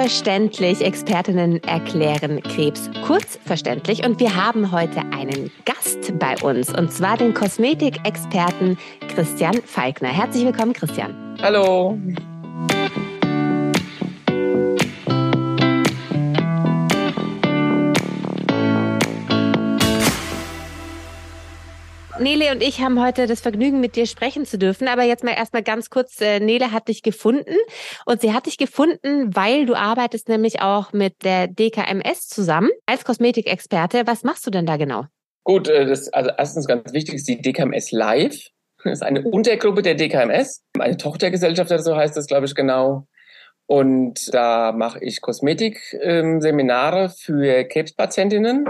Verständlich. Expertinnen erklären Krebs kurzverständlich. Und wir haben heute einen Gast bei uns, und zwar den Kosmetikexperten Christian Falkner. Herzlich willkommen, Christian. Hallo. Nele und ich haben heute das Vergnügen, mit dir sprechen zu dürfen. Aber jetzt mal erstmal ganz kurz, äh, Nele hat dich gefunden und sie hat dich gefunden, weil du arbeitest nämlich auch mit der DKMS zusammen als Kosmetikexperte. Was machst du denn da genau? Gut, äh, das, also erstens ganz wichtig ist die DKMS Live. Das ist eine Untergruppe der DKMS, eine Tochtergesellschaft, so heißt das, glaube ich, genau. Und da mache ich Kosmetikseminare ähm, für Krebspatientinnen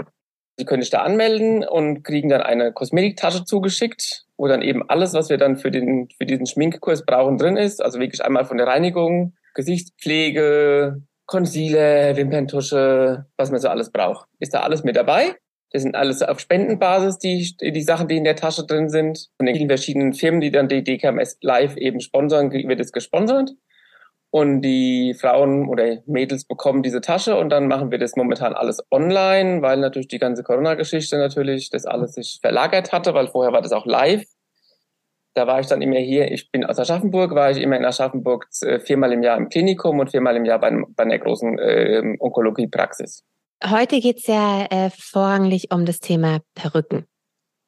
Sie können sich da anmelden und kriegen dann eine Kosmetiktasche zugeschickt, wo dann eben alles, was wir dann für, den, für diesen Schminkkurs brauchen, drin ist. Also wirklich einmal von der Reinigung, Gesichtspflege, Concealer, Wimperntusche, was man so alles braucht. Ist da alles mit dabei. Das sind alles auf Spendenbasis, die, die Sachen, die in der Tasche drin sind. Von den vielen verschiedenen Firmen, die dann die DKMS Live eben sponsern, wird es gesponsert. Und die Frauen oder Mädels bekommen diese Tasche und dann machen wir das momentan alles online, weil natürlich die ganze Corona-Geschichte natürlich das alles sich verlagert hatte, weil vorher war das auch live. Da war ich dann immer hier, ich bin aus Aschaffenburg, war ich immer in Aschaffenburg äh, viermal im Jahr im Klinikum und viermal im Jahr bei, bei einer großen äh, Onkologie-Praxis. Heute geht's ja äh, vorrangig um das Thema Perücken,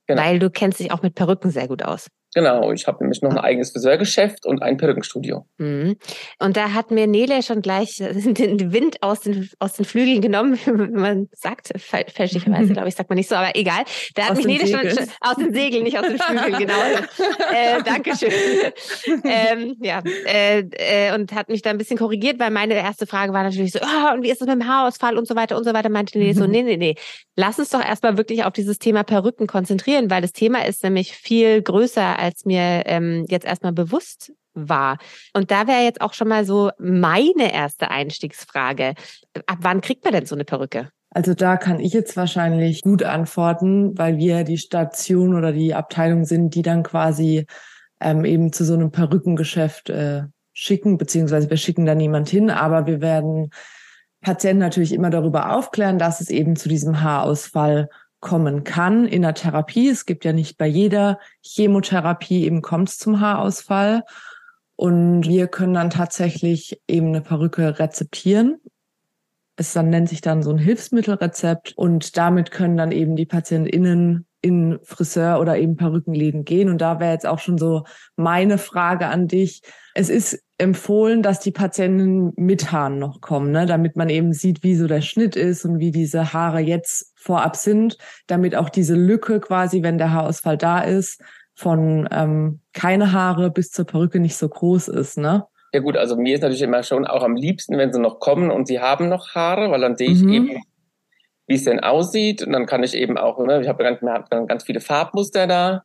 genau. weil du kennst dich auch mit Perücken sehr gut aus. Genau, ich habe nämlich noch ein eigenes Friseurgeschäft und ein Perückenstudio. Mhm. Und da hat mir Nele schon gleich den Wind aus den, aus den Flügeln genommen, man sagt fälschlicherweise, glaube ich, sagt man nicht so, aber egal. Da hat aus mich Nele schon, schon, aus den Segeln, nicht aus den Flügeln, genau. äh, Dankeschön. ähm, ja, äh, äh, und hat mich da ein bisschen korrigiert, weil meine erste Frage war natürlich so, oh, und wie ist es mit dem Haarausfall und so weiter und so weiter, meinte Nele so, nee, nee, nee, lass uns doch erstmal wirklich auf dieses Thema Perücken konzentrieren, weil das Thema ist nämlich viel größer als mir ähm, jetzt erstmal bewusst war. Und da wäre jetzt auch schon mal so meine erste Einstiegsfrage. Ab wann kriegt man denn so eine Perücke? Also da kann ich jetzt wahrscheinlich gut antworten, weil wir die Station oder die Abteilung sind, die dann quasi ähm, eben zu so einem Perückengeschäft äh, schicken, beziehungsweise wir schicken da niemand hin, aber wir werden Patienten natürlich immer darüber aufklären, dass es eben zu diesem Haarausfall kommen kann in der Therapie. Es gibt ja nicht bei jeder Chemotherapie eben kommt es zum Haarausfall. Und wir können dann tatsächlich eben eine Perücke rezeptieren. Es dann nennt sich dann so ein Hilfsmittelrezept und damit können dann eben die PatientInnen in Friseur oder eben Perückenläden gehen. Und da wäre jetzt auch schon so meine Frage an dich. Es ist empfohlen, dass die Patienten mit Haaren noch kommen, ne? damit man eben sieht, wie so der Schnitt ist und wie diese Haare jetzt vorab sind, damit auch diese Lücke quasi, wenn der Haarausfall da ist, von ähm, keine Haare bis zur Perücke nicht so groß ist, ne? Ja gut, also mir ist natürlich immer schon auch am liebsten, wenn sie noch kommen und sie haben noch Haare, weil dann sehe ich mhm. eben, wie es denn aussieht und dann kann ich eben auch, ne, ich habe ganz, hab ganz viele Farbmuster da,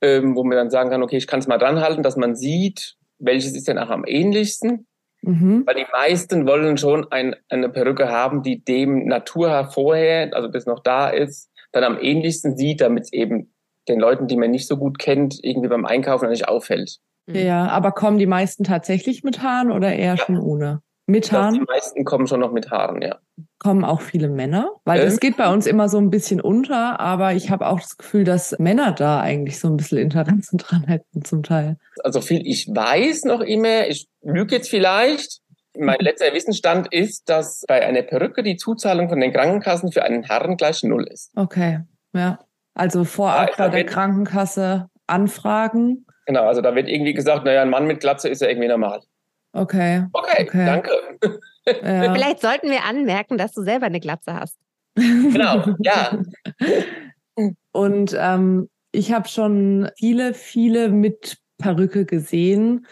ähm, wo man dann sagen kann, okay, ich kann es mal dran halten, dass man sieht, welches ist denn auch am ähnlichsten. Mhm. Weil die meisten wollen schon ein, eine Perücke haben, die dem Naturhaar vorher, also das noch da ist, dann am ähnlichsten sieht, damit es eben den Leuten, die man nicht so gut kennt, irgendwie beim Einkaufen nicht auffällt. Ja, aber kommen die meisten tatsächlich mit Haaren oder eher ja. schon ohne? Mit Haaren? Die meisten kommen schon noch mit Haaren, ja. Kommen auch viele Männer? Weil ähm, das geht bei uns immer so ein bisschen unter, aber ich habe auch das Gefühl, dass Männer da eigentlich so ein bisschen Interesse dran hätten zum Teil. Also viel ich weiß noch immer, ich lüge jetzt vielleicht, mein letzter Wissensstand ist, dass bei einer Perücke die Zuzahlung von den Krankenkassen für einen Herren gleich null ist. Okay, ja. Also vorab ja, bei der Krankenkasse anfragen. Genau, also da wird irgendwie gesagt, naja, ein Mann mit Glatze ist ja irgendwie normal. Okay. Okay, okay. danke. Ja. Vielleicht sollten wir anmerken, dass du selber eine Glatze hast. Genau, ja. Und ähm, ich habe schon viele, viele mit Perücke gesehen,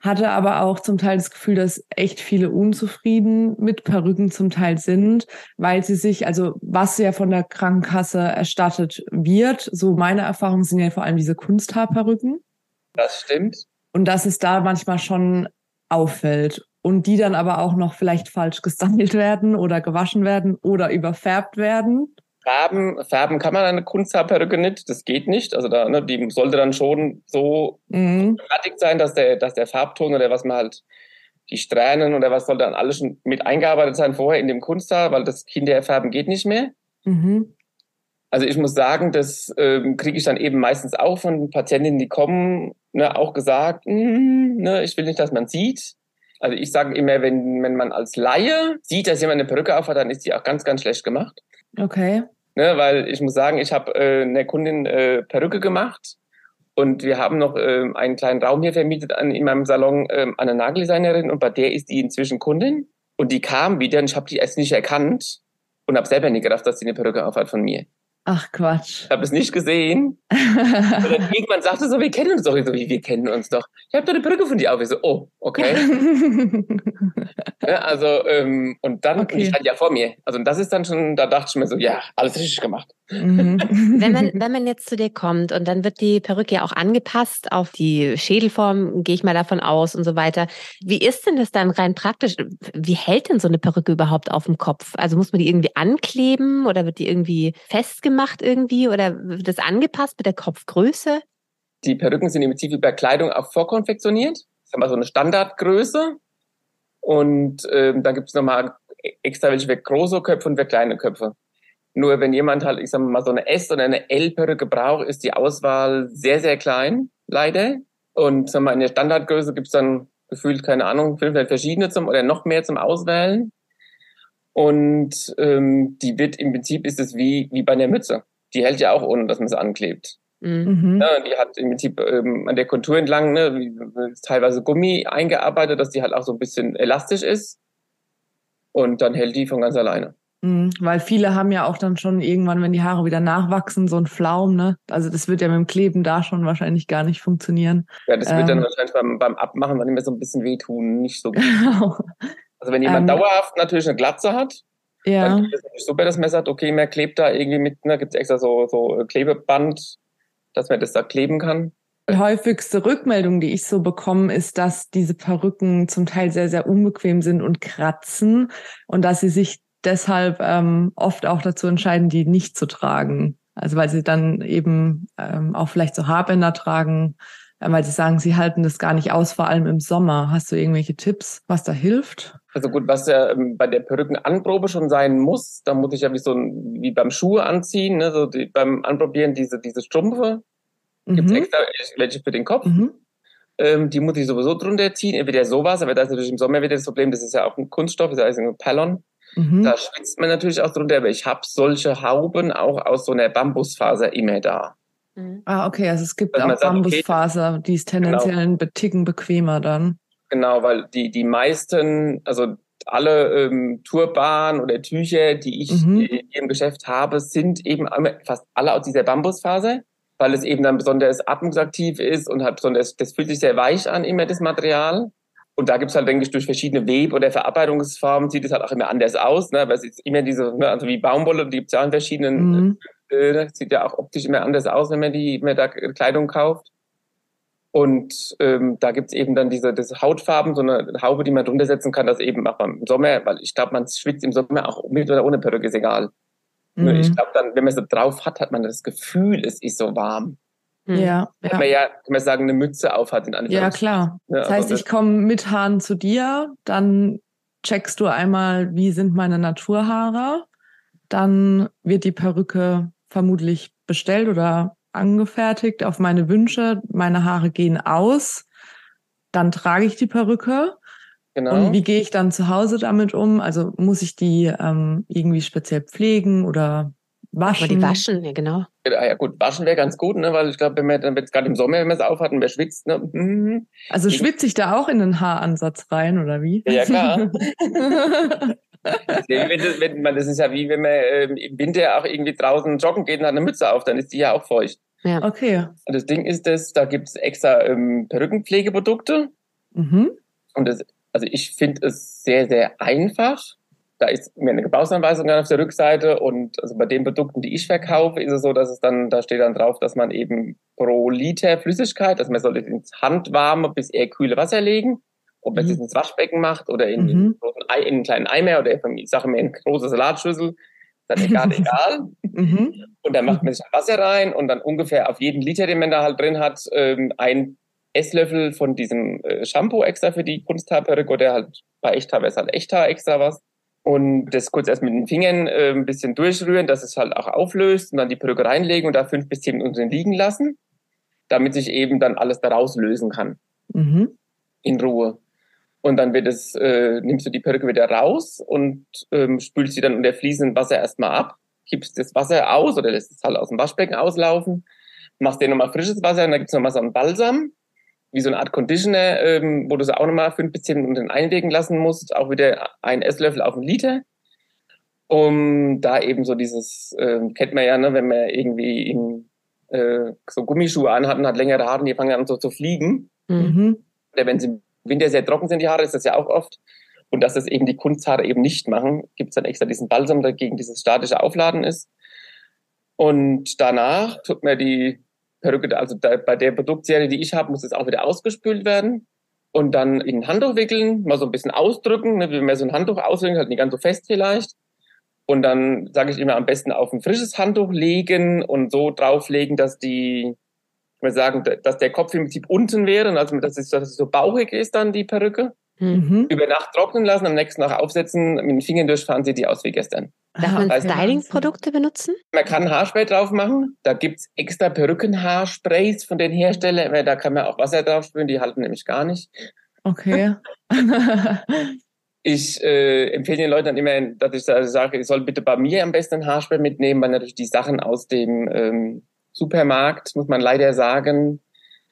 hatte aber auch zum Teil das Gefühl, dass echt viele unzufrieden mit Perücken zum Teil sind, weil sie sich, also was ja von der Krankenkasse erstattet wird, so meine Erfahrungen sind ja vor allem diese Kunsthaarperücken. Das stimmt. Und dass es da manchmal schon auffällt und die dann aber auch noch vielleicht falsch gestylt werden oder gewaschen werden oder überfärbt werden. Färben, färben kann man eine Kunsthaarperücke nicht, das geht nicht. Also da, ne, die sollte dann schon so mhm. fertig sein, dass der, dass der Farbton oder was man halt die Strähnen oder was soll dann alles schon mit eingearbeitet sein vorher in dem Kunstsaal, weil das Kinderfärben geht nicht mehr. Mhm. Also ich muss sagen, das ähm, kriege ich dann eben meistens auch von Patientinnen, die kommen, ne, auch gesagt, mm, ne, ich will nicht, dass man sieht. Also ich sage immer, wenn, wenn man als Laie sieht, dass jemand eine Perücke aufhat, dann ist die auch ganz, ganz schlecht gemacht. Okay. Ne, weil ich muss sagen, ich habe äh, eine Kundin äh, Perücke gemacht und wir haben noch äh, einen kleinen Raum hier vermietet an, in meinem Salon äh, an eine Nageldesignerin und bei der ist die inzwischen Kundin. Und die kam wieder und ich habe die erst nicht erkannt und habe selber nicht gedacht, dass sie eine Perücke aufhat von mir. Ach Quatsch. Ich habe es nicht gesehen. und dann irgendwann sagte so, wir kennen uns doch. Ich so, wie, wir kennen uns doch. Ich habe doch eine Brücke von dir auf. Ich so, oh, okay. ja, also, ähm, und dann, okay. ich stand ja vor mir. Also, und das ist dann schon, da dachte ich mir so, ja, alles richtig gemacht. Mhm. wenn, man, wenn man jetzt zu dir kommt und dann wird die Perücke ja auch angepasst auf die Schädelform, gehe ich mal davon aus und so weiter. Wie ist denn das dann rein praktisch? Wie hält denn so eine Perücke überhaupt auf dem Kopf? Also muss man die irgendwie ankleben oder wird die irgendwie festgemacht irgendwie oder wird das angepasst mit der Kopfgröße? Die Perücken sind im Prinzip über Kleidung auch vorkonfektioniert. Das ist immer so eine Standardgröße. Und ähm, dann gibt es nochmal extra welche für große Köpfe und für kleine Köpfe. Nur wenn jemand halt, ich sag mal, so eine S- oder eine L-Perücke braucht, ist die Auswahl sehr, sehr klein, leider. Und sag mal, in der Standardgröße gibt's dann gefühlt, keine Ahnung, fünf verschiedene zum oder noch mehr zum Auswählen. Und ähm, die wird im Prinzip ist es wie, wie bei einer Mütze. Die hält ja auch, ohne dass man sie anklebt. Mhm. Ja, die hat im Prinzip ähm, an der Kontur entlang ne, wie, teilweise Gummi eingearbeitet, dass die halt auch so ein bisschen elastisch ist. Und dann hält die von ganz alleine. Mhm, weil viele haben ja auch dann schon irgendwann, wenn die Haare wieder nachwachsen, so ein Flaum, ne? Also das wird ja mit dem Kleben da schon wahrscheinlich gar nicht funktionieren. Ja, das ähm, wird dann ähm. wahrscheinlich beim, beim Abmachen dann immer so ein bisschen wehtun, nicht so gut. Also wenn jemand ähm, dauerhaft natürlich eine Glatze hat, ja. dann ist es super, dass man sagt, okay, man klebt da irgendwie mit, ne, gibt es extra so, so Klebeband, dass man das da kleben kann. Die häufigste Rückmeldung, die ich so bekomme, ist, dass diese Perücken zum Teil sehr, sehr unbequem sind und kratzen und dass sie sich deshalb ähm, oft auch dazu entscheiden, die nicht zu tragen. Also weil sie dann eben ähm, auch vielleicht so Haarbänder tragen, äh, weil sie sagen, sie halten das gar nicht aus, vor allem im Sommer. Hast du irgendwelche Tipps, was da hilft? Also gut, was ja ähm, bei der Perückenanprobe schon sein muss, da muss ich ja wie so ein, wie beim Schuhe anziehen, ne, so die, beim Anprobieren diese, diese Strümpfe. Gibt's mhm. extra welche für den Kopf. Mhm. Ähm, die muss ich sowieso drunter ziehen, entweder sowas, aber das ist natürlich im Sommer wieder das Problem, das ist ja auch ein Kunststoff, das heißt ein Pallon. Mhm. Da schwitzt man natürlich auch drunter, aber ich habe solche Hauben auch aus so einer Bambusfaser immer da. Mhm. Ah, okay, also es gibt auch Bambusfaser, okay, die ist tendenziell genau. ein Ticken bequemer dann. Genau, weil die, die meisten, also alle ähm, Turban oder Tücher, die ich mhm. im Geschäft habe, sind eben fast alle aus dieser Bambusfaser, weil es eben dann besonders atmungsaktiv ist und hat besonders, das fühlt sich sehr weich an, immer das Material. Und da gibt's halt, denke ich, durch verschiedene Web- oder Verarbeitungsformen sieht es halt auch immer anders aus. Ne? Weil es ist immer diese, ne, also wie Baumwolle, die gibt's ja in verschiedenen, mhm. Äh, sieht ja auch optisch immer anders aus, wenn man die, wenn man da Kleidung kauft. Und ähm, da gibt's eben dann diese, diese Hautfarben, so eine Haube, die man drunter setzen kann, das eben auch im Sommer, weil ich glaube, man schwitzt im Sommer auch mit oder ohne Perücke, ist egal. Mhm. Ich glaube dann, wenn man so drauf hat, hat man das Gefühl, es ist so warm. Hm. Ja, Wenn ja. man ja, kann man sagen, eine Mütze aufhat in Ja, klar. Ja, das heißt, ich komme mit Haaren zu dir, dann checkst du einmal, wie sind meine Naturhaare. Dann wird die Perücke vermutlich bestellt oder angefertigt auf meine Wünsche. Meine Haare gehen aus. Dann trage ich die Perücke. Genau. Und wie gehe ich dann zu Hause damit um? Also muss ich die ähm, irgendwie speziell pflegen oder waschen? Aber die waschen, ja genau. Ja, ja gut, waschen wäre ganz gut, ne? weil ich glaube, wenn man dann jetzt gerade im Sommer, wenn man es aufhat und wer schwitzt, ne? Mhm. Also schwitze ich da auch in den Haaransatz rein, oder wie? Ja, klar. wenn das, wenn man, das ist ja wie wenn man ähm, im Winter auch irgendwie draußen joggen geht und hat eine Mütze auf, dann ist die ja auch feucht. Ja. Okay. Und das Ding ist das, da gibt's extra ähm, Perückenpflegeprodukte. Mhm. Und das, also ich finde es sehr, sehr einfach da ist mir eine Gebrauchsanweisung auf der Rückseite und also bei den Produkten, die ich verkaufe, ist es so, dass es dann, da steht dann drauf, dass man eben pro Liter Flüssigkeit, dass man soll es ins handwarme bis eher kühle Wasser legen. Ob man es mhm. ins Waschbecken macht oder in, mhm. in, in, einen kleinen Eimer oder ich sage mir in eine große Salatschüssel, dann egal, egal. Mhm. Und dann macht man sich Wasser rein und dann ungefähr auf jeden Liter, den man da halt drin hat, ähm, ein Esslöffel von diesem äh, Shampoo extra für die Kunsthaarperücke oder halt bei Echthaar wäre es halt Echthaar extra was. Und das kurz erst mit den Fingern äh, ein bisschen durchrühren, dass es halt auch auflöst und dann die Perücke reinlegen und da fünf bis zehn Minuten liegen lassen, damit sich eben dann alles daraus lösen kann. Mhm. In Ruhe. Und dann wird es, äh, nimmst du die Perücke wieder raus und ähm, spülst sie dann unter fließendem Wasser erstmal ab, kippst das Wasser aus oder lässt es halt aus dem Waschbecken auslaufen, machst dir nochmal frisches Wasser und dann gibt's nochmal so einen Balsam, wie so eine Art Conditioner, ähm, wo du es auch nochmal fünf bis zehn Minuten einlegen lassen musst, auch wieder ein Esslöffel auf einen Liter, um da eben so dieses, äh, kennt man ja, ne, wenn man irgendwie in, äh, so Gummischuhe anhat und hat längere Haare die fangen an so zu fliegen. Mhm. Oder wenn sie Winter sehr trocken sind die Haare, ist das ja auch oft. Und dass das eben die Kunsthaare eben nicht machen, gibt es dann extra diesen Balsam, der gegen dieses statische Aufladen ist. Und danach tut mir die Perücke, also da, bei der Produktserie, die ich habe, muss es auch wieder ausgespült werden. Und dann in ein Handtuch wickeln, mal so ein bisschen ausdrücken, ne, wie man so ein Handtuch ausdrückt, halt nicht ganz so fest vielleicht. Und dann sage ich immer am besten auf ein frisches Handtuch legen und so drauflegen, dass die wir sagen, dass der Kopf im Prinzip unten wäre, also dass es, dass es so bauchig ist dann die Perücke. Mhm. Über Nacht trocknen lassen, am nächsten Tag aufsetzen, mit den Fingern durchfahren, sieht die aus wie gestern. Darf man Styling-Produkte benutzen? Man kann Haarspray drauf machen. Da gibt's extra Perückenhaarsprays von den Herstellern. Da kann man auch Wasser drauf sprühen, die halten nämlich gar nicht. Okay. ich äh, empfehle den Leuten dann immer, dass ich sage, ich soll bitte bei mir am besten ein Haarspray mitnehmen, weil natürlich die Sachen aus dem ähm, Supermarkt, muss man leider sagen,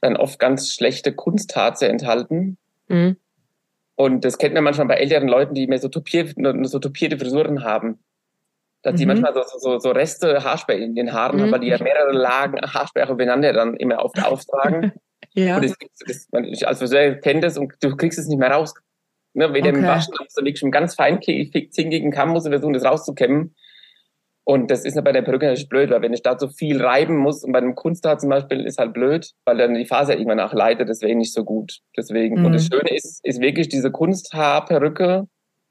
dann oft ganz schlechte Kunstharze enthalten. Mhm. Und das kennt man manchmal bei älteren Leuten, die mehr so, topiert, so topierte Frisuren haben. Dass mhm. die manchmal so, so, so Reste Haarspray in den Haaren mhm. haben, weil die ja mehrere Lagen Haarspray aufeinander dann immer oft auftragen. ja. Und das, das, man, ich als Friseur kennt das und du kriegst es nicht mehr raus. Ne, weder okay. im Waschen, also wirklich mit ganz fein zinkigen Kamm musst du versuchen, das rauszukämmen. Und das ist bei der Perücke natürlich blöd, weil wenn ich da so viel reiben muss und bei einem Kunsthaar zum Beispiel ist halt blöd, weil dann die Faser irgendwann nachleitet, deswegen nicht so gut. Deswegen. Mhm. Und das mhm. Schöne ist, ist wirklich diese Kunsthaarperücke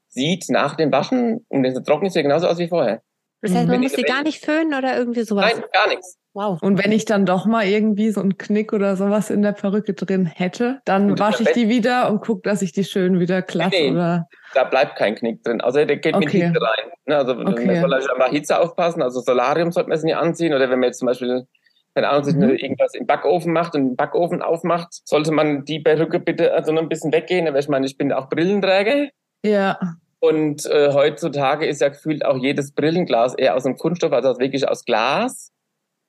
sieht nach dem Waschen und wenn sie trocken ist, ja genauso aus wie vorher. Das heißt, man muss sie gar nicht föhnen oder irgendwie sowas? Nein, gar nichts. Wow. Und wenn ich dann doch mal irgendwie so einen Knick oder sowas in der Perücke drin hätte, dann wasche ich die wieder und gucke, dass ich die schön wieder glatt nee, oder. Da bleibt kein Knick drin. Also der geht okay. mit Hitze rein. Ne, also okay. man soll einfach Hitze aufpassen. Also Solarium sollte man es nicht anziehen. Oder wenn man jetzt zum Beispiel, keine Ahnung, sich mhm. irgendwas im Backofen macht und den Backofen aufmacht, sollte man die Perücke bitte also noch ein bisschen weggehen. Aber ich meine, ich bin auch Brillenträger. Ja. Und äh, heutzutage ist ja gefühlt auch jedes Brillenglas eher aus einem Kunststoff, also wirklich aus Glas.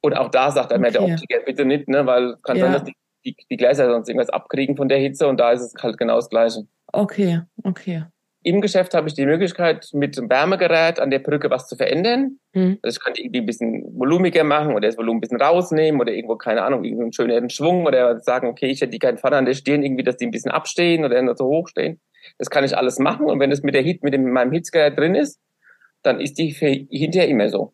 Und auch da sagt einmal okay. der Optiker, bitte nicht, ne, weil kann ja. sein, dass die, die, die Gläser sonst irgendwas abkriegen von der Hitze und da ist es halt genau das Gleiche. Okay, okay. Im Geschäft habe ich die Möglichkeit, mit einem Wärmegerät an der Brücke was zu verändern. Mhm. Also ich kann die irgendwie ein bisschen volumiger machen oder das Volumen ein bisschen rausnehmen oder irgendwo, keine Ahnung, irgendwie einen schöneren Schwung oder sagen, okay, ich hätte die keinen Pfanne an der Stirn, irgendwie, dass die ein bisschen abstehen oder so hoch stehen. Das kann ich alles machen und wenn es mit der Hit, mit dem, meinem Hitzgerät drin ist, dann ist die hinterher immer so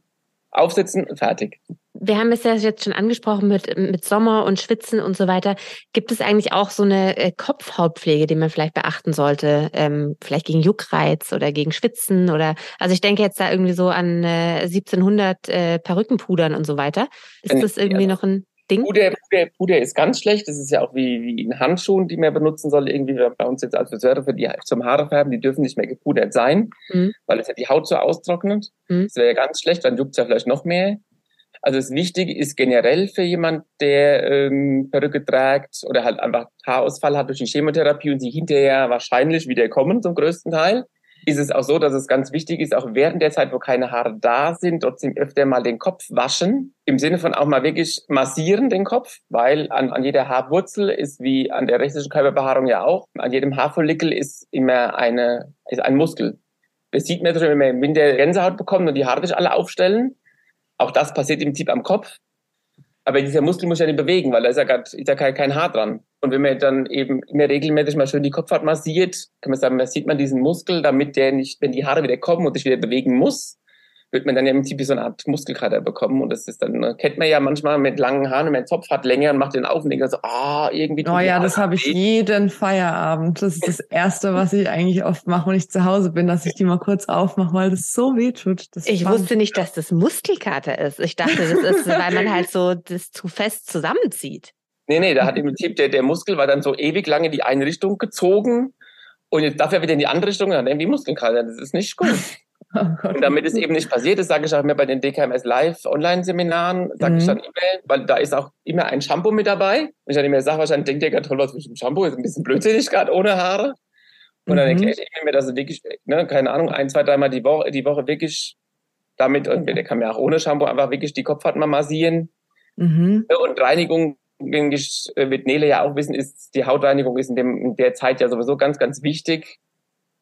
aufsetzen und fertig. Wir haben es ja jetzt schon angesprochen mit, mit Sommer und Schwitzen und so weiter. Gibt es eigentlich auch so eine äh, Kopfhautpflege, die man vielleicht beachten sollte? Ähm, vielleicht gegen Juckreiz oder gegen Schwitzen oder, also ich denke jetzt da irgendwie so an äh, 1700 äh, Perückenpudern und so weiter. Ist das irgendwie ja. noch ein Ding? Puder, Puder, Puder ist ganz schlecht. Das ist ja auch wie, wie in Handschuhen, die man benutzen soll. Irgendwie bei uns jetzt als Friseure für die zum Haare färben, die dürfen nicht mehr gepudert sein, mhm. weil es ja die Haut so austrocknet. Mhm. Das wäre ja ganz schlecht, dann juckt es ja vielleicht noch mehr. Also das Wichtige ist generell für jemand, der ähm, Perücke trägt oder halt einfach Haarausfall hat durch die Chemotherapie und sie hinterher wahrscheinlich wieder kommen zum größten Teil, ist es auch so, dass es ganz wichtig ist, auch während der Zeit, wo keine Haare da sind, trotzdem öfter mal den Kopf waschen. Im Sinne von auch mal wirklich massieren den Kopf, weil an, an jeder Haarwurzel ist wie an der restlichen Körperbehaarung ja auch, an jedem Haarfollikel ist immer eine, ist ein Muskel. Das sieht man wenn man im Winter Gänsehaut bekommt und die Haare sich alle aufstellen. Auch das passiert im Prinzip am Kopf. Aber dieser Muskel muss ja nicht bewegen, weil da ist ja, grad, ist ja kein, Haar dran. Und wenn man dann eben immer regelmäßig mal schön die Kopfhaut massiert, kann man sagen, da sieht man diesen Muskel, damit der nicht, wenn die Haare wieder kommen und sich wieder bewegen muss, wird man dann ja im Prinzip so eine Art Muskelkater bekommen. Und das ist dann, ne, kennt man ja manchmal mit langen Haaren, wenn man einen Zopf hat länger und macht den auf und denkt so, ah, irgendwie. Oh ja, das habe ich jeden Feierabend. Das ist das Erste, was ich eigentlich oft mache, wenn ich zu Hause bin, dass ich die mal kurz aufmache, weil das so weh tut. ich wusste nicht, dass das Muskelkater ist. Ich dachte, das ist, weil man halt so das zu fest zusammenzieht. Nee, nee, da hat im Prinzip der, der Muskel war dann so ewig lang in die eine Richtung gezogen und jetzt darf er wieder in die andere Richtung und dann irgendwie Muskelkater. Das ist nicht gut. Oh und damit es eben nicht passiert, das sage ich auch immer bei den DKMS Live Online-Seminaren, sage mhm. ich dann immer, weil da ist auch immer ein Shampoo mit dabei. Und ich dann immer sage, wahrscheinlich denkt ihr gerade toll, was mit dem Shampoo ist ein bisschen blödsinnig gerade ohne Haare. Und dann mhm. erkläre ich mir, dass es wirklich, ne, keine Ahnung, ein, zwei, dreimal die Woche, die Woche wirklich damit, und der kann mir auch ohne Shampoo einfach wirklich die Kopfhaut mal massieren. Mhm. Und Reinigung, wird Nele ja auch wissen, ist, die Hautreinigung ist in, dem, in der Zeit ja sowieso ganz, ganz wichtig,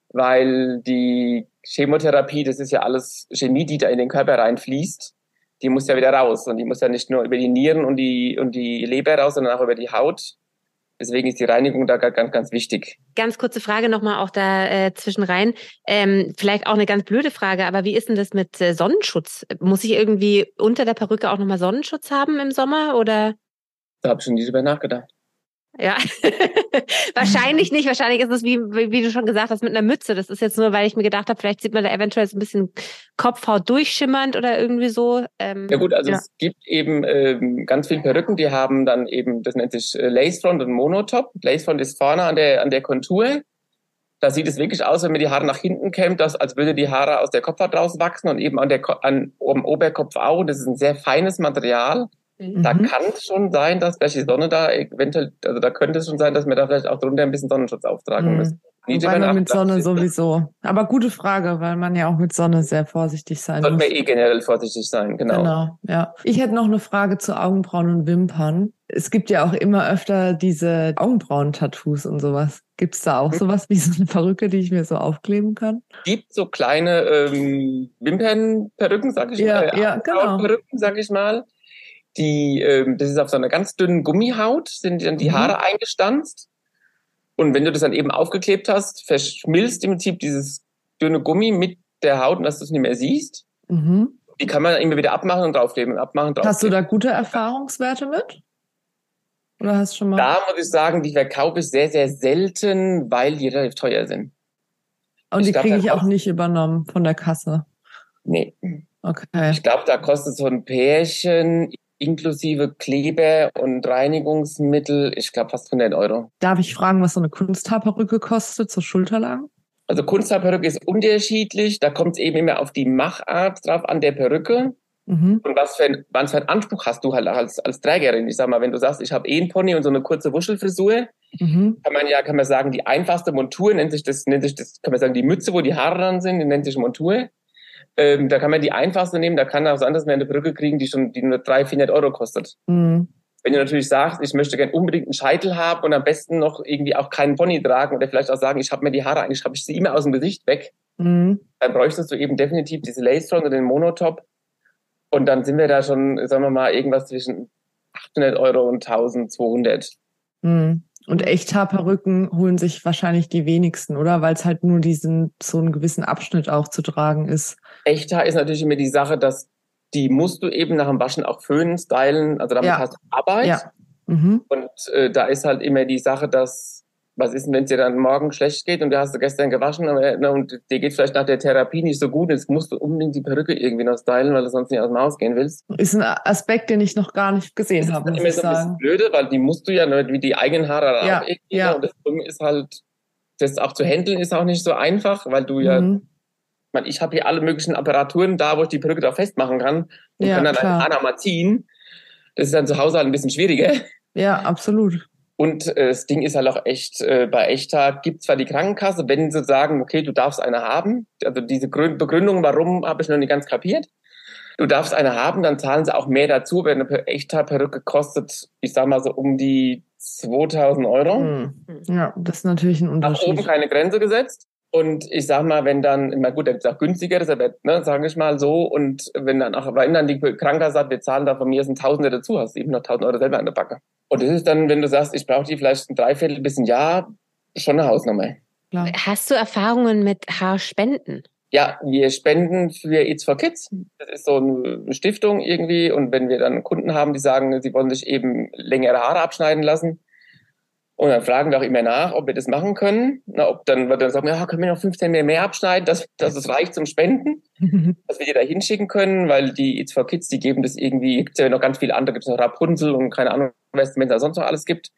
weil die Chemotherapie, das ist ja alles Chemie, die da in den Körper reinfließt, die muss ja wieder raus. Und die muss ja nicht nur über die Nieren und die, und die Leber raus, sondern auch über die Haut. Deswegen ist die Reinigung da ganz, ganz wichtig. Ganz kurze Frage nochmal auch da äh, zwischen rein. Ähm, vielleicht auch eine ganz blöde Frage, aber wie ist denn das mit äh, Sonnenschutz? Muss ich irgendwie unter der Perücke auch nochmal Sonnenschutz haben im Sommer oder? Da habe ich schon nie drüber nachgedacht. Ja, wahrscheinlich nicht. Wahrscheinlich ist es wie, wie du schon gesagt hast, mit einer Mütze. Das ist jetzt nur, weil ich mir gedacht habe, vielleicht sieht man da eventuell so ein bisschen Kopfhaut durchschimmernd oder irgendwie so. Ähm, ja gut, also ja. es gibt eben ähm, ganz viele Perücken, die haben dann eben, das nennt sich äh, Lacefront und Monotop. Lacefront ist vorne an der, an der Kontur. Da sieht es wirklich aus, wenn man die Haare nach hinten kämmt, dass, als würde die Haare aus der Kopfhaut rauswachsen und eben an der, an, am Oberkopf auch. Das ist ein sehr feines Material. Mhm. Da kann es schon sein, dass vielleicht die Sonne da eventuell, also da könnte es schon sein, dass wir da vielleicht auch drunter ein bisschen Sonnenschutz auftragen mhm. müssen. Wobei man mit Sonne sowieso. Aber gute Frage, weil man ja auch mit Sonne sehr vorsichtig sein Sollten muss. Sollten wir eh generell vorsichtig sein, genau. Genau, ja. Ich hätte noch eine Frage zu Augenbrauen und Wimpern. Es gibt ja auch immer öfter diese Augenbrauen-Tattoos und sowas. Gibt es da auch mhm. sowas wie so eine Perücke, die ich mir so aufkleben kann? Gibt so kleine ähm, Wimpernperücken, sag ich ja, mal. Ja, genau. Perücken, sag ich mal die, ähm, das ist auf so einer ganz dünnen Gummihaut, sind dann die mhm. Haare eingestanzt. Und wenn du das dann eben aufgeklebt hast, verschmilzt im Prinzip dieses dünne Gummi mit der Haut, dass du es nicht mehr siehst. Mhm. Die kann man dann immer wieder abmachen und draufkleben und abmachen. Draufkleben. Hast du da gute Erfahrungswerte mit? Oder hast du schon mal? Da muss ich sagen, die verkaufe ich sehr, sehr selten, weil die relativ teuer sind. Und ich die kriege ich auch nicht übernommen von der Kasse. Nee. Okay. Ich glaube, da kostet so ein Pärchen inklusive Kleber und Reinigungsmittel, ich glaube fast 100 Euro. Darf ich fragen, was so eine Kunsthaarperücke kostet zur Schulterlang? Also Kunsthaarperücke ist unterschiedlich, da kommt es eben immer auf die Machart drauf an der Perücke. Mhm. Und was für, ein, was für einen Anspruch hast du halt als, als Trägerin? Ich sag mal, wenn du sagst, ich habe eh einen Pony und so eine kurze Wuschelfrisur, mhm. kann man ja, kann man sagen, die einfachste Montur nennt sich das, nennt sich das, kann man sagen, die Mütze, wo die Haare dran sind, die nennt sich Montur. Ähm, da kann man die einfachste nehmen, da kann auch sein, dass wir eine Brücke kriegen, die schon die nur 300, 400 Euro kostet. Mhm. Wenn du natürlich sagst, ich möchte gern unbedingt einen Scheitel haben und am besten noch irgendwie auch keinen Pony tragen oder vielleicht auch sagen, ich habe mir die Haare eigentlich, habe ich sie immer aus dem Gesicht weg, mhm. dann bräuchtest du eben definitiv diese Lace Front oder den Monotop. Und dann sind wir da schon, sagen wir mal, irgendwas zwischen 800 Euro und 1200. Mhm. Und Echthaarperücken holen sich wahrscheinlich die wenigsten, oder? Weil es halt nur diesen, so einen gewissen Abschnitt auch zu tragen ist. Echthaar ist natürlich immer die Sache, dass die musst du eben nach dem Waschen auch föhnen, stylen. Also damit ja. hast du Arbeit. Ja. Mhm. Und äh, da ist halt immer die Sache, dass was ist denn, wenn es dir dann morgen schlecht geht und du hast gestern gewaschen ne, und dir geht vielleicht nach der Therapie nicht so gut, jetzt musst du unbedingt die Perücke irgendwie noch stylen, weil du sonst nicht aus dem Haus gehen willst. Ist ein Aspekt, den ich noch gar nicht gesehen habe. Das ist immer so ein bisschen blöde, weil die musst du ja wie die eigenen Haare ja, irgendwie. Ja. Und das ist halt, das auch zu handeln ist auch nicht so einfach, weil du ja mhm. Ich, meine, ich habe hier alle möglichen Apparaturen da, wo ich die Perücke drauf festmachen kann und ja, kann dann klar. einen mal ziehen. Das ist dann zu Hause halt ein bisschen schwieriger. Ja, absolut. Und äh, das Ding ist halt auch echt, äh, bei Echthaar gibt zwar die Krankenkasse, wenn sie sagen, okay, du darfst eine haben, also diese Begründung, warum, habe ich noch nicht ganz kapiert. Du darfst eine haben, dann zahlen sie auch mehr dazu, wenn eine Echthaar-Perücke kostet, ich sag mal so um die 2000 Euro. Hm. Ja, das ist natürlich ein Unterschied. Nach oben keine Grenze gesetzt. Und ich sag mal, wenn dann, na gut, da gibt's auch günstigeres, aber, ne, sage ich mal so, und wenn dann auch, wenn dann die Krankenkasse sagt, wir zahlen da von mir sind Tausende dazu, hast du eben noch 1000 Euro selber an der Backe. Und das ist dann, wenn du sagst, ich brauche die vielleicht ein Dreiviertel bis ein Jahr, schon eine Hausnummer. Hast du Erfahrungen mit Haarspenden? Ja, wir spenden für It's for Kids. Das ist so eine Stiftung irgendwie. Und wenn wir dann Kunden haben, die sagen, sie wollen sich eben längere Haare abschneiden lassen, und dann fragen wir auch immer nach, ob wir das machen können. Na, ob dann, weil dann sagen ja, können wir noch 15 mehr, mehr abschneiden, dass, dass es reicht zum Spenden, dass wir die da hinschicken können, weil die It's for Kids, die geben das irgendwie, gibt ja noch ganz viele andere, gibt es noch Rapunzel und keine Ahnung, wenn es sonst noch alles gibt.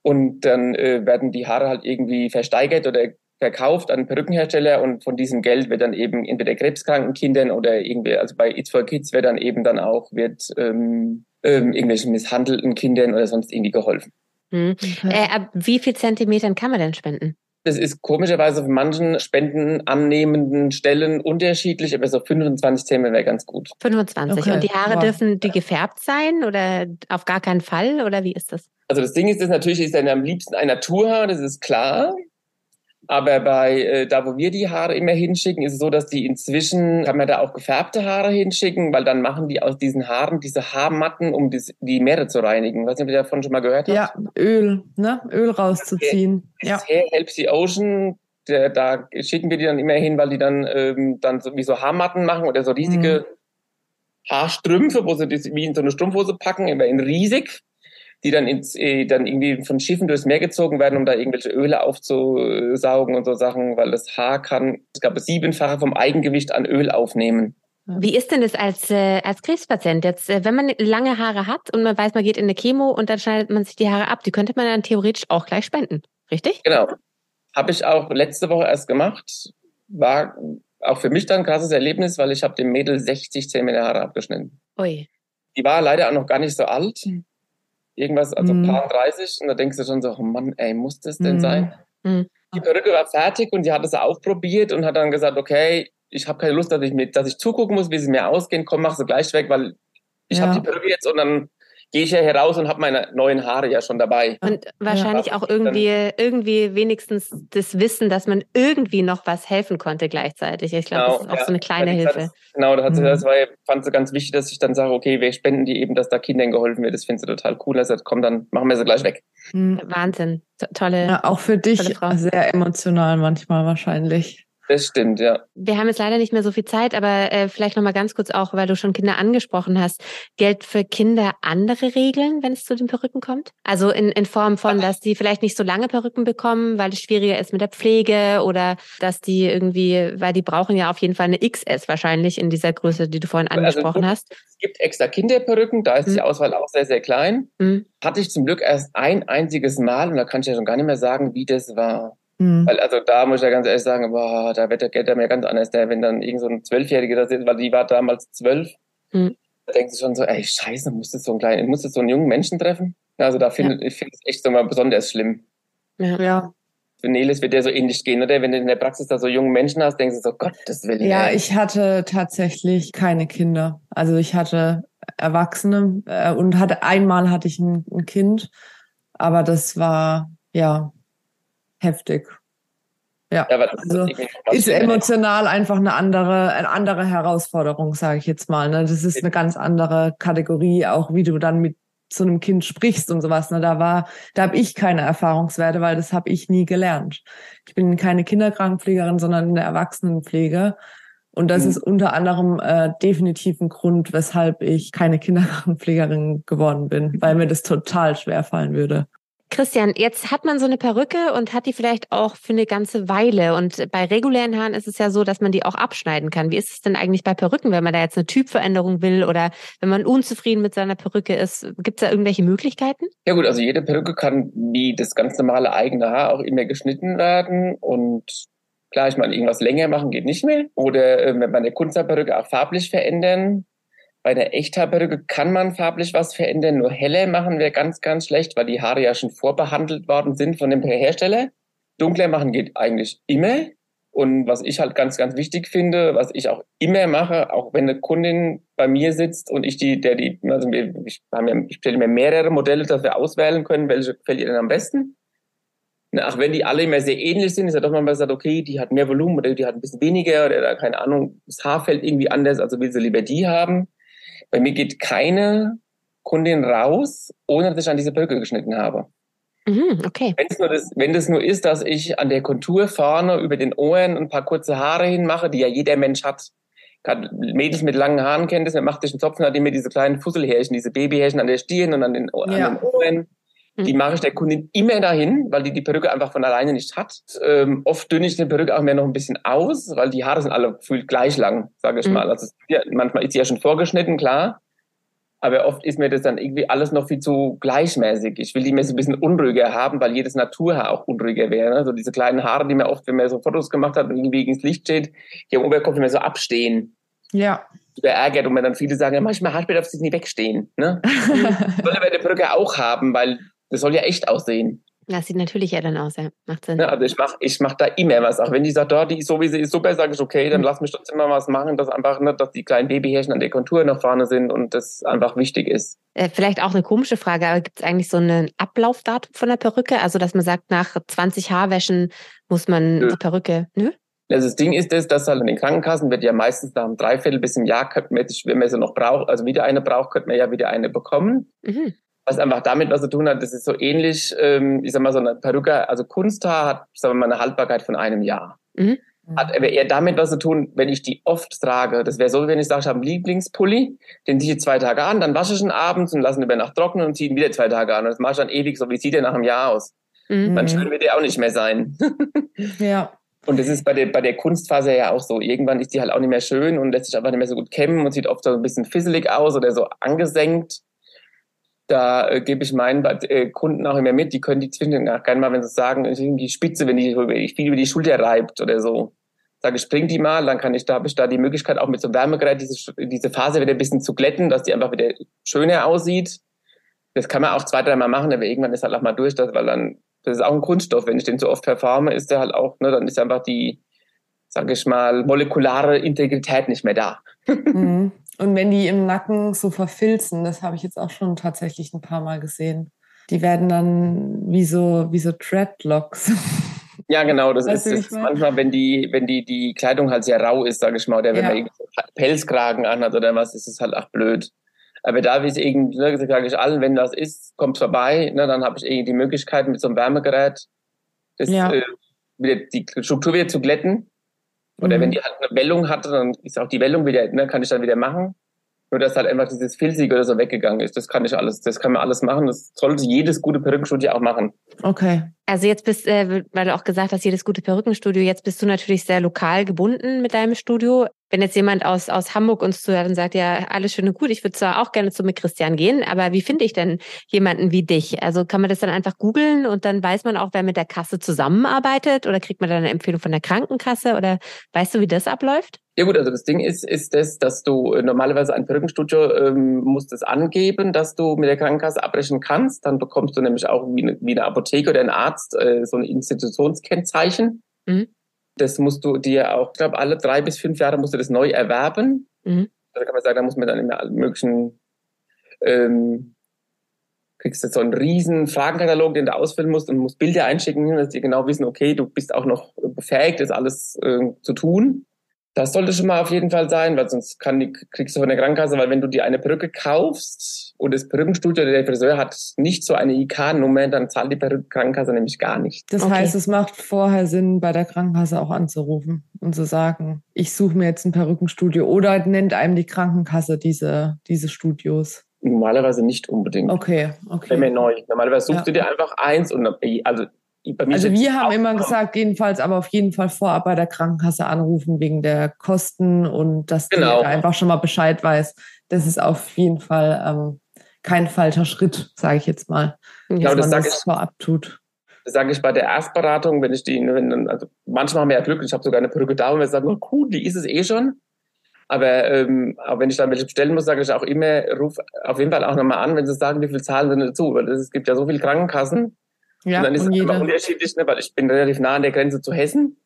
Und dann äh, werden die Haare halt irgendwie versteigert oder verkauft an Perückenhersteller und von diesem Geld wird dann eben entweder krebskranken Kindern oder irgendwie, also bei It's for Kids wird dann eben dann auch, wird ähm, ähm, irgendwelchen misshandelten Kindern oder sonst irgendwie geholfen. Hm. Okay. Äh, ab wie viel Zentimetern kann man denn spenden? Das ist komischerweise auf manchen spendenannehmenden Stellen unterschiedlich, aber so 25 Zentimeter wäre ganz gut. 25. Okay. Und die Haare wow. dürfen die gefärbt sein oder auf gar keinen Fall oder wie ist das? Also das Ding ist, das natürlich ist dann am liebsten ein Naturhaar, das ist klar. Aber bei äh, da, wo wir die Haare immer hinschicken, ist es so, dass die inzwischen kann man da auch gefärbte Haare hinschicken, weil dann machen die aus diesen Haaren diese Haarmatten, um die, die Meere zu reinigen. Weiß nicht, ob ihr davon schon mal gehört habt. Ja, Öl, ne? Öl rauszuziehen. Das ja. Hair Helps the Ocean. Der, da schicken wir die dann immer hin, weil die dann ähm, dann so wie so Haarmatten machen oder so riesige mhm. Haarstrümpfe, wo sie das wie in so eine Strumpfhose packen, immer in riesig die dann, ins, äh, dann irgendwie von Schiffen durchs Meer gezogen werden, um da irgendwelche Öle aufzusaugen und so Sachen, weil das Haar kann, ich glaube, siebenfache vom Eigengewicht an Öl aufnehmen. Wie ist denn das als, äh, als Krebspatient jetzt, äh, wenn man lange Haare hat und man weiß, man geht in eine Chemo und dann schneidet man sich die Haare ab, die könnte man dann theoretisch auch gleich spenden, richtig? Genau. Habe ich auch letzte Woche erst gemacht. War auch für mich dann ein krasses Erlebnis, weil ich habe dem Mädel 60 Zentimeter Haare abgeschnitten. Ui. Die war leider auch noch gar nicht so alt. Hm irgendwas, also mhm. paar 30 und da denkst du schon so, oh Mann, ey, muss das denn mhm. sein? Mhm. Die Perücke war fertig und die hat es aufprobiert und hat dann gesagt, okay, ich habe keine Lust, dass ich, mir, dass ich zugucken muss, wie sie mir ausgehen, komm, mach sie gleich weg, weil ich ja. habe die Perücke jetzt und dann gehe ich ja heraus und habe meine neuen Haare ja schon dabei. Und wahrscheinlich ja. auch irgendwie, irgendwie wenigstens das Wissen, dass man irgendwie noch was helfen konnte gleichzeitig. Ich glaube, genau, das ist auch ja. so eine kleine Hilfe. Das, genau, das, hat sie, mhm. das war, fand sie ganz wichtig, dass ich dann sage, okay, wir spenden die eben, dass da Kindern geholfen wird. Das finde sie total cool. Also komm, dann machen wir sie gleich weg. Mhm. Wahnsinn. Tolle. Ja, auch für dich sehr emotional manchmal wahrscheinlich. Das stimmt, ja. Wir haben jetzt leider nicht mehr so viel Zeit, aber äh, vielleicht noch mal ganz kurz auch, weil du schon Kinder angesprochen hast. Gilt für Kinder andere Regeln, wenn es zu den Perücken kommt? Also in, in Form von, dass die vielleicht nicht so lange Perücken bekommen, weil es schwieriger ist mit der Pflege oder dass die irgendwie, weil die brauchen ja auf jeden Fall eine XS wahrscheinlich in dieser Größe, die du vorhin also angesprochen also, hast. Es gibt extra Kinderperücken, da ist mhm. die Auswahl auch sehr, sehr klein. Mhm. Hatte ich zum Glück erst ein einziges Mal und da kann ich ja schon gar nicht mehr sagen, wie das war. Mhm. Weil also da muss ich ja ganz ehrlich sagen, boah, da wird der Geld mir ganz anders, der, wenn dann irgend so ein Zwölfjähriger da sitzt, weil die war damals zwölf, mhm. da denkst du schon so, ey, scheiße, muss das so ein kleinen, muss das so einen jungen Menschen treffen? Also da finde ja. ich finde es echt so mal besonders schlimm. Ja. ja. Für Nelis wird der so ähnlich gehen, oder? Wenn du in der Praxis da so junge Menschen hast, denkst du so, Gott, das will ich. Ja, ich hatte tatsächlich keine Kinder. Also ich hatte Erwachsene äh, und hatte einmal hatte ich ein, ein Kind, aber das war ja heftig. Ja, ja also ist emotional einfach eine andere, eine andere Herausforderung, sage ich jetzt mal. Ne? Das ist eine ganz andere Kategorie, auch wie du dann mit so einem Kind sprichst und sowas. Ne? Da war, da habe ich keine Erfahrungswerte, weil das habe ich nie gelernt. Ich bin keine Kinderkrankenpflegerin, sondern eine Erwachsenenpflege. Und das mhm. ist unter anderem äh, definitiv ein Grund, weshalb ich keine Kinderkrankenpflegerin geworden bin, weil mir das total schwer fallen würde. Christian, jetzt hat man so eine Perücke und hat die vielleicht auch für eine ganze Weile. Und bei regulären Haaren ist es ja so, dass man die auch abschneiden kann. Wie ist es denn eigentlich bei Perücken, wenn man da jetzt eine Typveränderung will oder wenn man unzufrieden mit seiner Perücke ist? Gibt es da irgendwelche Möglichkeiten? Ja gut, also jede Perücke kann wie das ganz normale eigene Haar auch immer geschnitten werden und Klar, ich meine, irgendwas länger machen geht nicht mehr. Oder äh, wenn man eine Kunstperücke auch farblich verändern. Bei der Echthaarperücke kann man farblich was verändern, nur helle machen wir ganz, ganz schlecht, weil die Haare ja schon vorbehandelt worden sind von dem Hersteller. Dunkler machen geht eigentlich immer. Und was ich halt ganz, ganz wichtig finde, was ich auch immer mache, auch wenn eine Kundin bei mir sitzt und ich die, der die, also ich, ich stelle mir mehrere Modelle, dass wir auswählen können, welche gefällt ihr denn am besten. Ach, wenn die alle immer sehr ähnlich sind, ist ja doch mal gesagt, okay, die hat mehr Volumen oder die hat ein bisschen weniger oder keine Ahnung, das Haar fällt irgendwie anders, also will sie lieber die haben. Bei mir geht keine Kundin raus, ohne dass ich an diese Perücke geschnitten habe. Mhm, okay. Wenn's nur das, wenn das nur ist, dass ich an der Kontur vorne über den Ohren ein paar kurze Haare hinmache, die ja jeder Mensch hat. Gerade Mädels mit langen Haaren kennt das, man macht sich einen Zopf, hat immer diese kleinen Fusselhärchen, diese Babyhärchen an der Stirn und an den, ja. an den Ohren. Die mhm. mache ich der Kundin immer dahin, weil die die Perücke einfach von alleine nicht hat. Ähm, oft dünne ich die Perücke auch mehr noch ein bisschen aus, weil die Haare sind alle gefühlt gleich lang, sage ich mhm. mal. Also ja, manchmal ist sie ja schon vorgeschnitten, klar. Aber oft ist mir das dann irgendwie alles noch viel zu gleichmäßig. Ich will die mir so ein bisschen unruhiger haben, weil jedes Naturhaar auch unruhiger wäre. Ne? So diese kleinen Haare, die mir oft, wenn man so Fotos gemacht hat und irgendwie ins Licht steht, hier am Oberkopf immer so abstehen. Ja. Überärgert und mir dann viele sagen, ja, manchmal Haarspät darf sie nie wegstehen. Ne? soll aber der Brücke auch haben, weil das soll ja echt aussehen. Das sieht natürlich ja dann aus, ja. Macht Sinn. Ja, also ich mache ich mach da immer was. Auch wenn die sagt, oh, die ist so wie sie ist super, sage ich, okay, dann mhm. lass mich trotzdem mal was machen, dass einfach, ne, dass die kleinen Babyhärchen an der Kontur nach vorne sind und das einfach wichtig ist. Äh, vielleicht auch eine komische Frage, aber gibt es eigentlich so ein Ablaufdatum von der Perücke? Also, dass man sagt, nach 20 Haarwäschen muss man Nö. die Perücke, nö? Also das Ding ist das, dass halt in den Krankenkassen wird ja meistens nach einem Dreiviertel bis im Jahr, wenn man sie noch braucht, also wieder eine braucht, könnte man ja wieder eine bekommen. Mhm was einfach damit was zu tun hat, das ist so ähnlich, ähm, ich sag mal, so eine Perücke, also Kunsthaar hat, sagen wir mal, eine Haltbarkeit von einem Jahr. Mhm. Hat aber eher damit was zu tun, wenn ich die oft trage. Das wäre so, wenn ich sage, ich habe einen Lieblingspulli, den ziehe ich zwei Tage an, dann wasche ich ihn abends und lasse ihn über Nacht trocknen und ziehe ihn wieder zwei Tage an. Und das mache ich dann ewig, so wie sieht der nach einem Jahr aus. Mhm. Dann schön wird der auch nicht mehr sein. ja. Und das ist bei der, bei der Kunstfaser ja auch so. Irgendwann ist die halt auch nicht mehr schön und lässt sich einfach nicht mehr so gut kämmen und sieht oft so ein bisschen fisselig aus oder so angesenkt da äh, gebe ich meinen äh, Kunden auch immer mit, die können die zwischen gerne mal, wenn sie sagen, die Spitze, wenn die viel über die Schulter reibt oder so. Sage ich, spring die mal, dann kann ich da, habe ich da die Möglichkeit, auch mit so einem Wärmegerät diese, diese Phase wieder ein bisschen zu glätten, dass die einfach wieder schöner aussieht. Das kann man auch zwei, dreimal machen, aber irgendwann ist halt auch mal durch, das, weil dann, das ist auch ein Kunststoff, wenn ich den zu oft verforme, ist der halt auch, ne, dann ist einfach die, sage ich mal, molekulare Integrität nicht mehr da. Mhm. Und wenn die im Nacken so verfilzen, das habe ich jetzt auch schon tatsächlich ein paar Mal gesehen. Die werden dann wie so, wie so Dreadlocks. Ja, genau, das weißt ist, ist manchmal, wenn die, wenn die, die Kleidung halt sehr rau ist, sage ich mal, oder wenn ja. man Pelzkragen anhat oder was, ist es halt auch blöd. Aber da wie es irgendwie, ne, sage ich allen, wenn das ist, kommt vorbei, ne, dann habe ich irgendwie die Möglichkeit mit so einem Wärmegerät das, ja. äh, die Struktur wieder zu glätten oder mhm. wenn die halt eine Wellung hatte, dann ist auch die Wellung wieder, ne, kann ich dann wieder machen. Nur dass halt einfach dieses Filzige oder so weggegangen ist. Das kann ich alles, das kann man alles machen. Das sollte jedes gute Perückenstudio auch machen. Okay. Also jetzt bist, äh, weil du auch gesagt hast, jedes gute Perückenstudio, jetzt bist du natürlich sehr lokal gebunden mit deinem Studio. Wenn jetzt jemand aus, aus Hamburg uns zuhört und sagt, ja, alles schön und gut, ich würde zwar auch gerne zu mit Christian gehen, aber wie finde ich denn jemanden wie dich? Also kann man das dann einfach googeln und dann weiß man auch, wer mit der Kasse zusammenarbeitet oder kriegt man dann eine Empfehlung von der Krankenkasse oder weißt du, wie das abläuft? Ja gut, also das Ding ist, ist das, dass du äh, normalerweise ein Perückenstudio ähm, musst es angeben, dass du mit der Krankenkasse abbrechen kannst. Dann bekommst du nämlich auch wie eine, wie eine Apotheke oder ein Arzt äh, so ein Institutionskennzeichen. Mhm. Das musst du dir auch, ich glaube, alle drei bis fünf Jahre musst du das neu erwerben. Mhm. Also kann man sagen, da muss man dann immer alle möglichen ähm, kriegst du so einen riesen Fragenkatalog, den du ausfüllen musst und musst Bilder einschicken, dass die genau wissen, okay, du bist auch noch befähigt, das alles äh, zu tun. Das sollte schon mal auf jeden Fall sein, weil sonst kann die, kriegst du von der Krankenkasse, weil wenn du dir eine Perücke kaufst und das Perückenstudio oder der Friseur hat nicht so eine IK-Nummer, dann zahlt die Krankenkasse nämlich gar nicht. Das okay. heißt, es macht vorher Sinn, bei der Krankenkasse auch anzurufen und zu sagen, ich suche mir jetzt ein Perückenstudio oder nennt einem die Krankenkasse diese, diese Studios. Normalerweise nicht unbedingt. Okay, okay. Wenn wir neu. Normalerweise suchst ja. du dir einfach eins und also also wir haben immer gesagt, jedenfalls, aber auf jeden Fall vorab bei der Krankenkasse anrufen wegen der Kosten und dass genau. der einfach schon mal Bescheid weiß. Das ist auf jeden Fall ähm, kein falscher Schritt, sage ich jetzt mal. Genau, das sage ich vorab tut. Das sage ich bei der Erstberatung, wenn ich die, wenn, also manchmal haben wir ja Glück, ich habe sogar eine Perücke da und wir sagen, oh, cool, die ist es eh schon. Aber, ähm, aber wenn ich dann welche bestellen muss, sage ich auch immer, ruf auf jeden Fall auch nochmal an, wenn sie sagen, wie viel zahlen sie dazu. Weil es gibt ja so viele Krankenkassen, ja, und dann ist und es immer unterschiedlich, ne, weil ich bin relativ nah an der Grenze zu Hessen.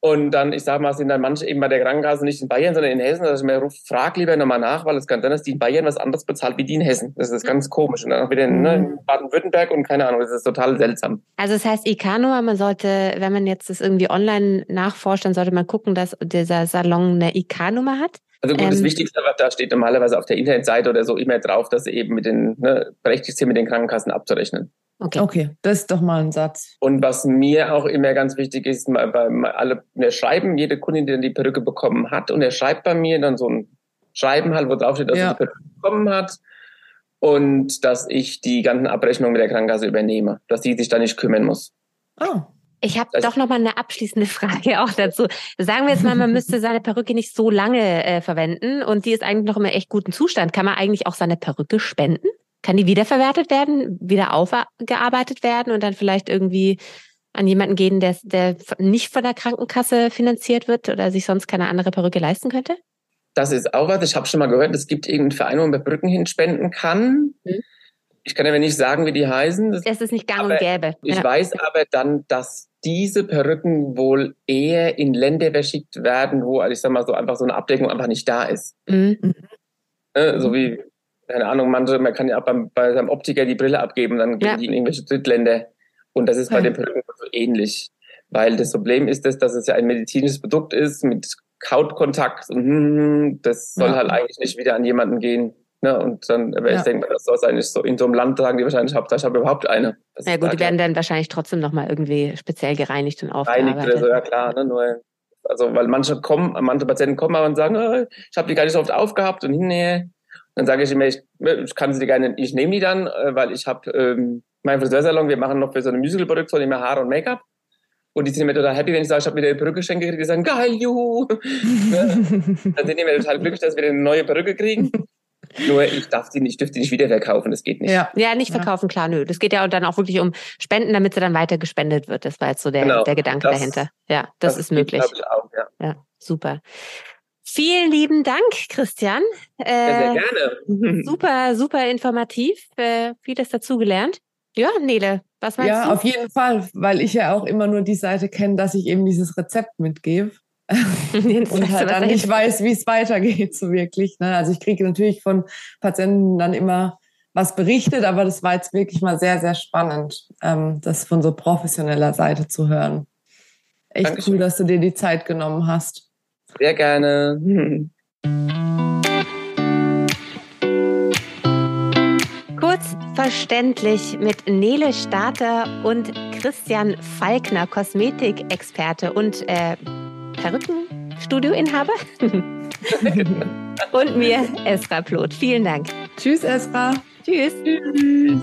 Und dann, ich sag mal, sind dann manche eben bei der Krankenkasse nicht in Bayern, sondern in Hessen. Also ich mir ruf, frag lieber nochmal nach, weil es kann sein, dass die in Bayern was anderes bezahlt wie die in Hessen. Das ist ganz komisch. Und dann auch wieder in, ne, mhm. Baden-Württemberg und keine Ahnung, das ist total seltsam. Also das heißt, IK-Nummer, man sollte, wenn man jetzt das irgendwie online nachforscht, dann sollte man gucken, dass dieser Salon eine IK-Nummer hat. Also gut, ähm, das Wichtigste, was da steht normalerweise auf der Internetseite oder so immer drauf, dass sie eben mit den, ne, berechtigt sind, mit den Krankenkassen abzurechnen. Okay. okay, das ist doch mal ein Satz. Und was mir auch immer ganz wichtig ist, bei alle, wir schreiben, jede Kundin, die die Perücke bekommen hat, und er schreibt bei mir dann so ein Schreiben halt, wo drauf steht, dass ja. er die Perücke bekommen hat und dass ich die ganzen Abrechnungen mit der Krankenkasse übernehme, dass sie sich da nicht kümmern muss. Oh. Ich habe doch noch mal eine abschließende Frage auch dazu. Sagen wir jetzt mal, man müsste seine Perücke nicht so lange äh, verwenden und die ist eigentlich noch im echt guten Zustand. Kann man eigentlich auch seine Perücke spenden? Kann die wiederverwertet werden, wieder aufgearbeitet werden und dann vielleicht irgendwie an jemanden gehen, der, der nicht von der Krankenkasse finanziert wird oder sich sonst keine andere Perücke leisten könnte? Das ist auch was. Ich habe schon mal gehört, es gibt irgendeinen Verein, wo man Perücken hinspenden kann. Mhm. Ich kann aber nicht sagen, wie die heißen. Das, das ist nicht gang und gäbe. Ich ja. weiß aber dann, dass diese Perücken wohl eher in Länder verschickt werden, wo, also ich sag mal so, einfach so eine Abdeckung einfach nicht da ist. Mhm. Ne, so wie, keine Ahnung, manche, man kann ja auch beim, bei seinem Optiker die Brille abgeben, dann gehen ja. die in irgendwelche Drittländer. Und das ist bei den Perücken so ähnlich. Weil das Problem ist, dass, dass es ja ein medizinisches Produkt ist mit Hautkontakt und hm, das soll ja. halt eigentlich nicht wieder an jemanden gehen. Ne? Und dann, aber ja. ich denke, das soll eigentlich so in so einem Land sagen die wahrscheinlich, Hauptsache ich habe überhaupt eine. Das ja gut, die werden dann wahrscheinlich trotzdem nochmal irgendwie speziell gereinigt und aufgearbeitet. Reinigt oder so, ja klar. Ne? Nur, also weil manche kommen, manche Patienten kommen aber und sagen, oh, ich habe die gar nicht so oft aufgehabt und hinnehe. Dann sage ich immer, ich, ich kann sie gerne, ich nehme die dann, äh, weil ich habe ähm, meinen Friseursalon, wir machen noch für so eine Musical-Produktion immer Haare und Make-up. Und die sind immer total happy, wenn ich sage, ich habe wieder eine Perücke geschenkt gekriegt. Die sagen, geil, juhu. dann sind die immer total glücklich, dass wir eine neue Perücke kriegen. Nur ich darf die nicht, ich dürfte die nicht wieder verkaufen, das geht nicht. Ja, ja nicht verkaufen, ja. klar, nö. Das geht ja dann auch wirklich um Spenden, damit sie dann weiter gespendet wird. Das war jetzt so der, genau, der Gedanke das, dahinter. Ja, das, das ist möglich. Ich auch, ja. ja, super. Vielen lieben Dank, Christian. Äh, ja, sehr gerne. super, super informativ. Äh, vieles dazugelernt. Ja, Nele, was meinst ja, du? Ja, auf jeden Fall, weil ich ja auch immer nur die Seite kenne, dass ich eben dieses Rezept mitgebe. und halt dann nicht weiß, wie es weitergeht, so wirklich. Ne? Also ich kriege natürlich von Patienten dann immer was berichtet, aber das war jetzt wirklich mal sehr, sehr spannend, ähm, das von so professioneller Seite zu hören. Echt Dankeschön. cool, dass du dir die Zeit genommen hast. Sehr gerne. Kurz verständlich mit Nele Starter und Christian Falkner, Kosmetikexperte und äh, Perückenstudioinhaber. und mir, Esra Ploth. Vielen Dank. Tschüss, Esra. Tschüss. Tschüss.